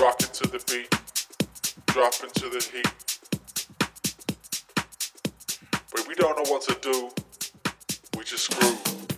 Rock it to the beat, drop into the heat. But we don't know what to do, we just screw.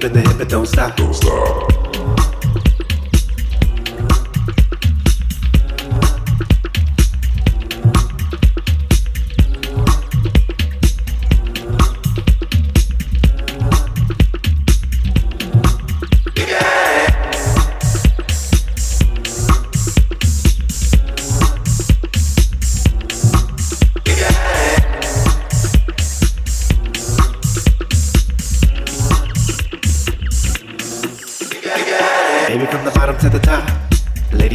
Hip, but don't stop. Don't stop.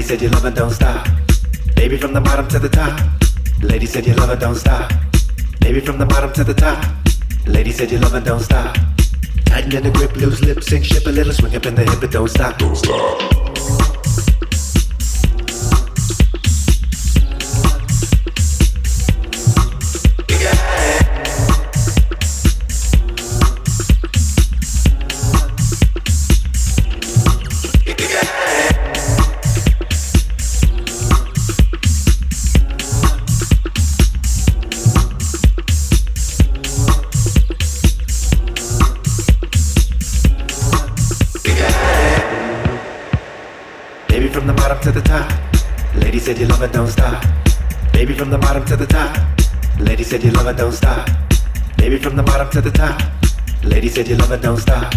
Said you love don't stop. Baby from the bottom to the top. Lady said you love don't stop. Baby from the bottom to the top. Lady said you love don't stop. Tighten in the grip, loose lips, sink ship a little, swing up in the hip, but don't stop. Don't stop. Bottom to the top. Lady said you love it, don't stop.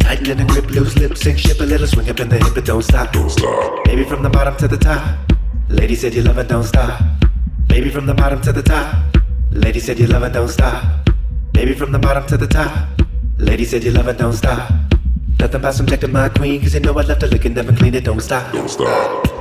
Tighten in the grip, loose lips, sink ship a little, swing up in the hip, but don't stop. Don't stop. Baby from the bottom to the top. Lady said you love it, don't stop. Baby from the bottom to the top. Lady said you love it, don't stop. Baby from the bottom to the top. Lady said you love it, don't stop. Nothing about subjecting my queen, cause you know I left her looking never clean it, don't stop. Don't stop.